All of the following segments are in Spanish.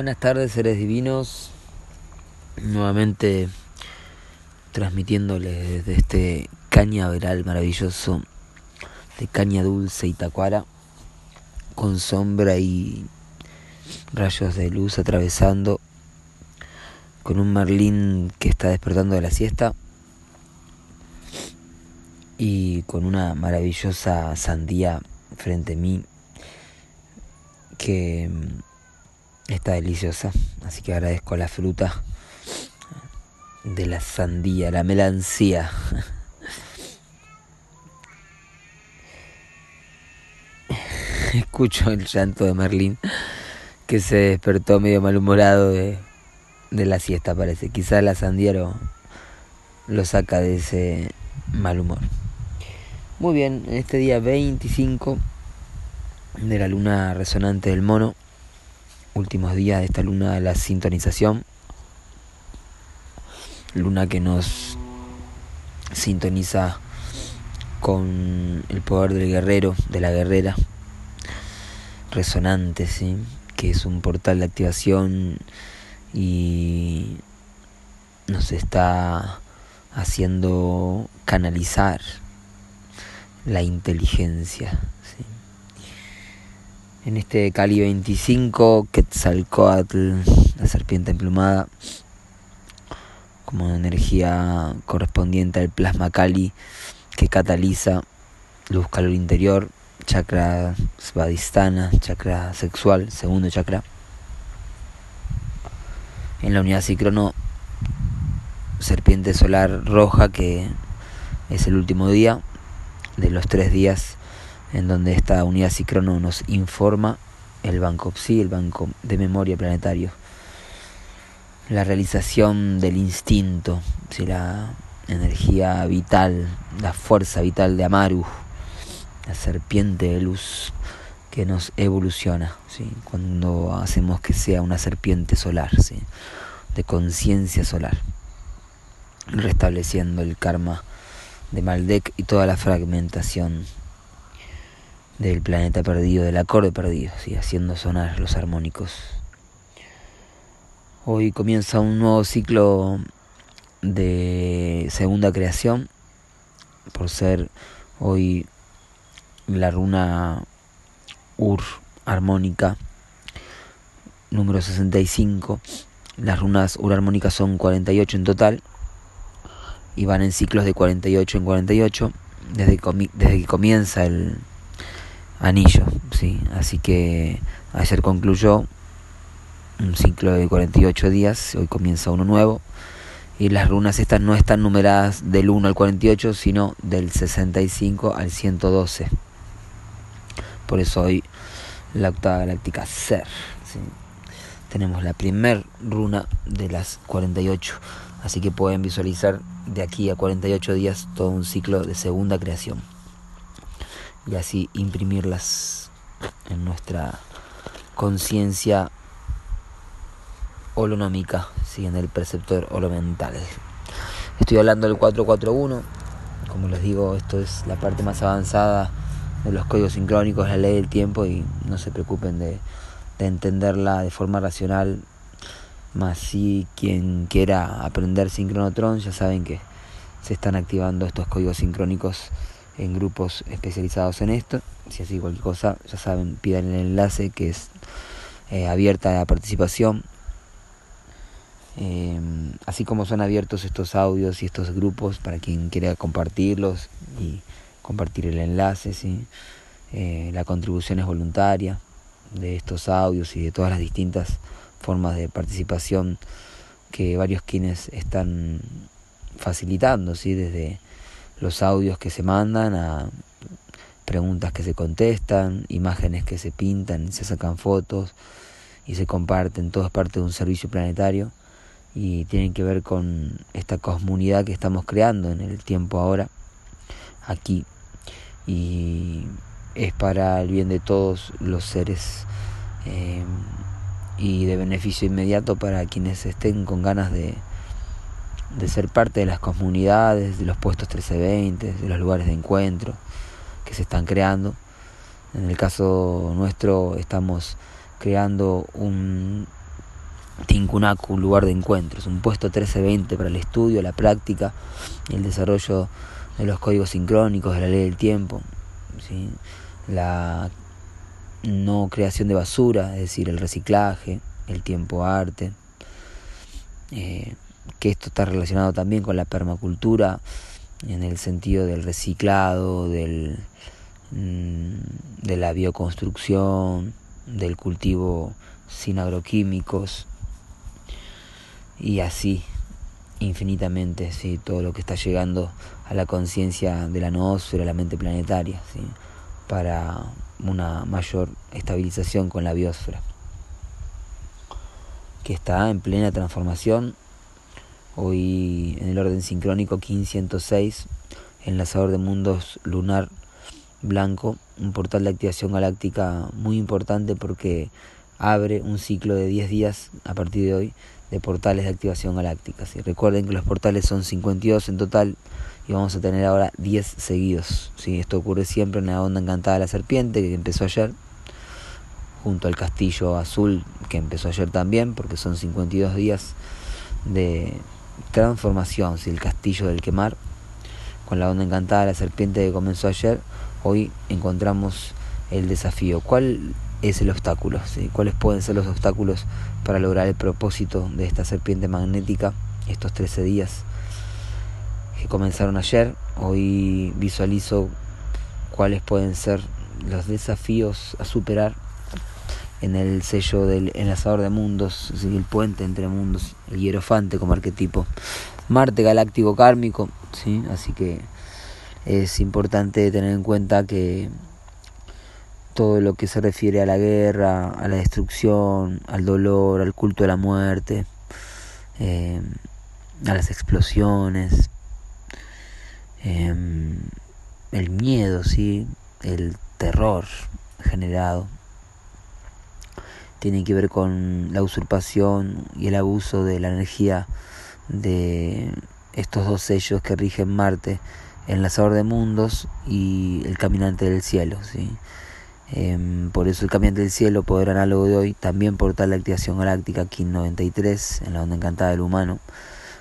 Buenas tardes, seres divinos. Nuevamente transmitiéndoles desde este cañaveral maravilloso de caña dulce y tacuara, con sombra y rayos de luz atravesando, con un marlín que está despertando de la siesta y con una maravillosa sandía frente a mí que Está deliciosa, así que agradezco la fruta de la sandía, la melancía. Escucho el llanto de Merlín que se despertó medio malhumorado de, de la siesta, parece. Quizá la sandía lo, lo saca de ese mal humor. Muy bien, en este día 25 de la luna resonante del mono últimos días de esta luna de la sintonización. Luna que nos sintoniza con el poder del guerrero, de la guerrera, resonante, ¿sí? que es un portal de activación y nos está haciendo canalizar la inteligencia en este Cali 25, Quetzalcoatl, la serpiente emplumada, como energía correspondiente al plasma Cali que cataliza luz calor interior, chakra svadhisthana, chakra sexual, segundo chakra. En la unidad cicrono, serpiente solar roja que es el último día de los tres días en donde esta unidad Cicrono nos informa el banco PSI, el banco de memoria planetario, la realización del instinto, la energía vital, la fuerza vital de Amaru, la serpiente de luz que nos evoluciona, ¿sí? cuando hacemos que sea una serpiente solar, ¿sí? de conciencia solar, restableciendo el karma de Maldek y toda la fragmentación del planeta perdido, del acorde perdido, ¿sí? haciendo sonar los armónicos. Hoy comienza un nuevo ciclo de segunda creación, por ser hoy la runa Ur armónica número 65. Las runas Ur armónicas son 48 en total y van en ciclos de 48 en 48 desde, desde que comienza el, anillo, ¿sí? Así que ayer concluyó un ciclo de 48 días, hoy comienza uno nuevo. Y las runas estas no están numeradas del 1 al 48, sino del 65 al 112. Por eso hoy la octava galáctica Ser. Tenemos la primer runa de las 48. Así que pueden visualizar de aquí a 48 días todo un ciclo de segunda creación y así imprimirlas en nuestra conciencia holonómica, ¿sí? en el perceptor holomental. Estoy hablando del 441, como les digo, esto es la parte más avanzada de los códigos sincrónicos, la ley del tiempo y no se preocupen de, de entenderla de forma racional, más si quien quiera aprender sincronotron ya saben que se están activando estos códigos sincrónicos en grupos especializados en esto. Si así cualquier cosa, ya saben, pidan el enlace que es eh, abierta a participación. Em, así como son abiertos estos audios y estos grupos para quien quiera compartirlos y compartir el enlace, ¿sí? Eh, la contribución es voluntaria de estos audios y de todas las distintas formas de participación que varios quienes están facilitando, ¿sí? desde los audios que se mandan, a preguntas que se contestan, imágenes que se pintan, se sacan fotos y se comparten, todo es parte de un servicio planetario y tienen que ver con esta comunidad que estamos creando en el tiempo ahora, aquí, y es para el bien de todos los seres eh, y de beneficio inmediato para quienes estén con ganas de de ser parte de las comunidades, de los puestos 1320, de los lugares de encuentro que se están creando. En el caso nuestro estamos creando un Tincunacu, lugar de encuentros, un puesto 1320 para el estudio, la práctica y el desarrollo de los códigos sincrónicos, de la ley del tiempo, la no creación de basura, es decir, el reciclaje, el tiempo arte, eh, que esto está relacionado también con la permacultura en el sentido del reciclado, del, mm, de la bioconstrucción, del cultivo sin agroquímicos y así infinitamente, ¿sí? todo lo que está llegando a la conciencia de la noósfera, la mente planetaria, para una mayor estabilización con la biosfera, que está en plena transformación. Hoy en el orden sincrónico 1506, enlazador de mundos lunar blanco, un portal de activación galáctica muy importante porque abre un ciclo de 10 días a partir de hoy de portales de activación galáctica. Recuerden que los portales son 52 en total y vamos a tener ahora 10 seguidos. ¿sí? Esto ocurre siempre en la onda encantada de la serpiente que empezó ayer, junto al castillo azul que empezó ayer también, porque son 52 días de transformación, ¿sí? el castillo del quemar, con la onda encantada la serpiente que comenzó ayer, hoy encontramos el desafío. ¿Cuál es el obstáculo? ¿sí? ¿Cuáles pueden ser los obstáculos para lograr el propósito de esta serpiente magnética estos 13 días que comenzaron ayer? Hoy visualizo cuáles pueden ser los desafíos a superar en el sello del enlazador de mundos, el puente entre mundos, el hierofante como arquetipo, Marte galáctico kármico, ¿sí? así que es importante tener en cuenta que todo lo que se refiere a la guerra, a la destrucción, al dolor, al culto de la muerte, eh, a las explosiones, eh, el miedo, ¿sí? el terror generado, tiene que ver con la usurpación y el abuso de la energía de estos dos sellos que rigen Marte, el enlazador de mundos y el caminante del cielo. ¿sí? Em, por eso el caminante del cielo, poder análogo de hoy, también por tal activación galáctica KIN 93 en la onda encantada del humano,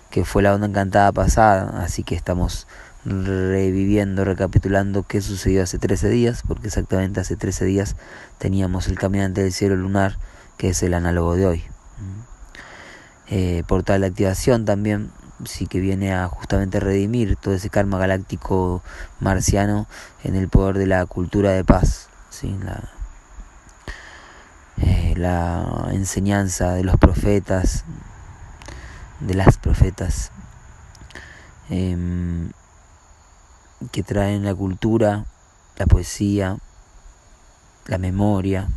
que fue la onda encantada pasada, así que estamos reviviendo, recapitulando qué sucedió hace 13 días, porque exactamente hace 13 días teníamos el caminante del cielo lunar, que es el análogo de hoy. Eh, por tal activación también, sí que viene a justamente redimir todo ese karma galáctico marciano en el poder de la cultura de paz la, eh, la enseñanza de los profetas, de las profetas, em, que traen la cultura, la poesía, la memoria,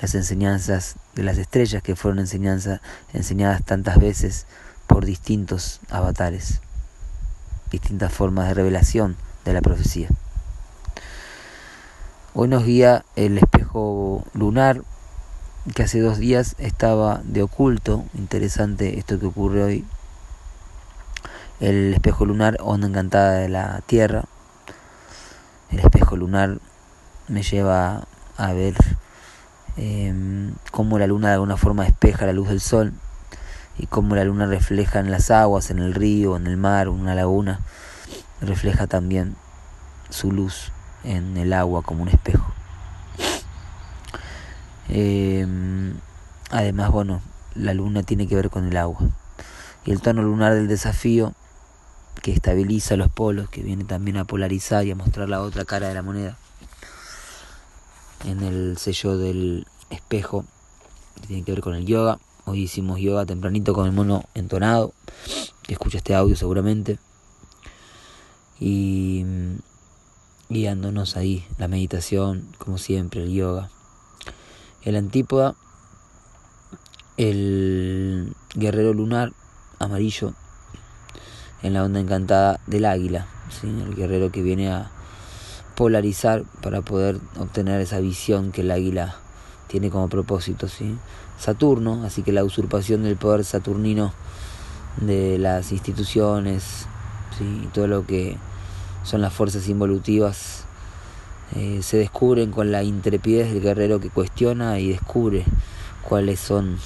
las enseñanzas de las estrellas que fueron enseñadas tantas veces por distintos avatares, distintas formas de revelación de la profecía. Hoy nos guía el espejo lunar, que hace dos días estaba de oculto. Interesante esto que ocurre hoy. El espejo lunar, onda encantada de la Tierra. El espejo lunar me lleva a ver eh, cómo la luna de alguna forma despeja la luz del sol y cómo la luna refleja en las aguas, en el río, en el mar, en una laguna, refleja también su luz en el agua como un espejo. Em, además, bueno, la luna tiene que ver con el agua. Y el tono lunar del desafío, que estabiliza los polos, que viene también a polarizar y a mostrar la otra cara de la moneda. En el sello del espejo, que tiene que ver con el yoga. Hoy hicimos yoga tempranito con el mono entonado, que escucha este audio seguramente. Y guiándonos ahí, la meditación, como siempre, el yoga. El antípoda, el guerrero lunar amarillo en la onda encantada del águila, ¿sí? el guerrero que viene a polarizar para poder obtener esa visión que el águila tiene como propósito. ¿sí? Saturno, así que la usurpación del poder saturnino de las instituciones ¿sí? y todo lo que son las fuerzas involutivas, eh, se descubren con la intrepidez del guerrero que cuestiona y descubre cuáles son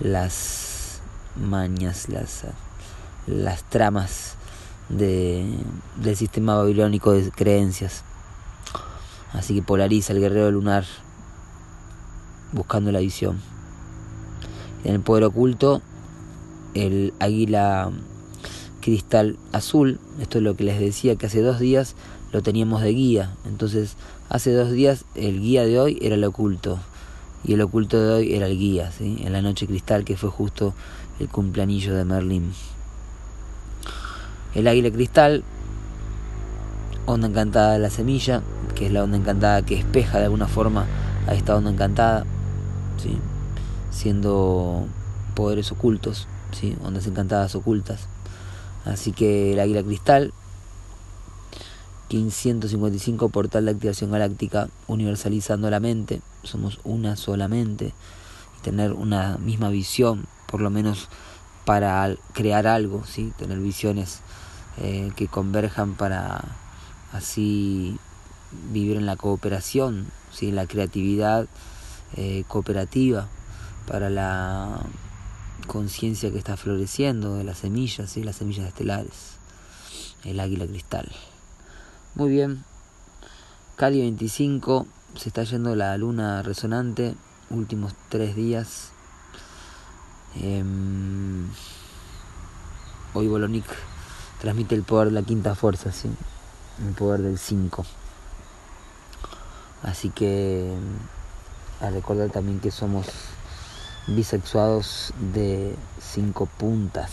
las mañas, las, las tramas de, del sistema babilónico de creencias. Así que polariza el guerrero lunar buscando la visión. En el poder oculto, el águila cristal azul, esto es lo que les decía que hace dos días lo teníamos de guía. Entonces, hace dos días el guía de hoy era el oculto y el oculto de hoy era el guía, ¿sí? en la noche cristal que fue justo el cumpleaños de Merlín. El águila cristal, onda encantada de la semilla, que es la onda encantada que espeja de alguna forma a esta onda encantada, ¿sí? siendo poderes ocultos, ¿sí? ondas encantadas ocultas. Así que el águila cristal, 1555 portal de activación galáctica, universalizando la mente, somos una solamente, y tener una misma visión, por lo menos para crear algo, ¿sí? tener visiones eh, que converjan para así vivir en la cooperación, ¿sí? en la creatividad eh, cooperativa, para la conciencia que está floreciendo de las semillas, ¿sí? las semillas estelares, el águila cristal. Muy bien, Cali 25, se está yendo la luna resonante, últimos tres días. Em, hoy Bolonic transmite el poder de la quinta fuerza, ¿sí? el poder del 5. Así que a recordar también que somos bisexuados de cinco puntas,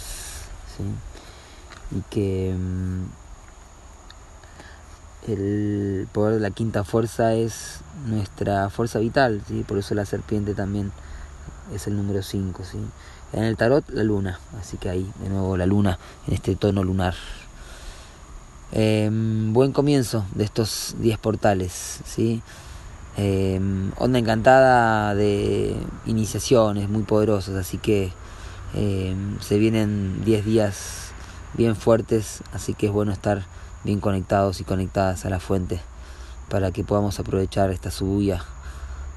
¿sí? y que mm, el poder de la quinta fuerza es nuestra fuerza vital, ¿sí? por eso la serpiente también es el número 5. ¿sí? En el tarot, la luna. Así que ahí, de nuevo, la luna en este tono lunar. Em, buen comienzo de estos 10 portales. ¿sí? Em, onda encantada de iniciaciones muy poderosas. Así que em, se vienen 10 días bien fuertes. Así que es bueno estar bien conectados y conectadas a la fuente para que podamos aprovechar esta subuya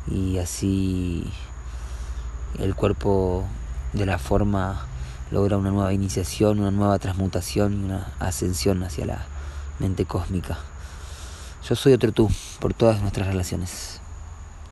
y así el cuerpo de la forma logra una nueva iniciación, una nueva transmutación y una ascensión hacia la mente cósmica. Yo soy otro tú por todas nuestras relaciones.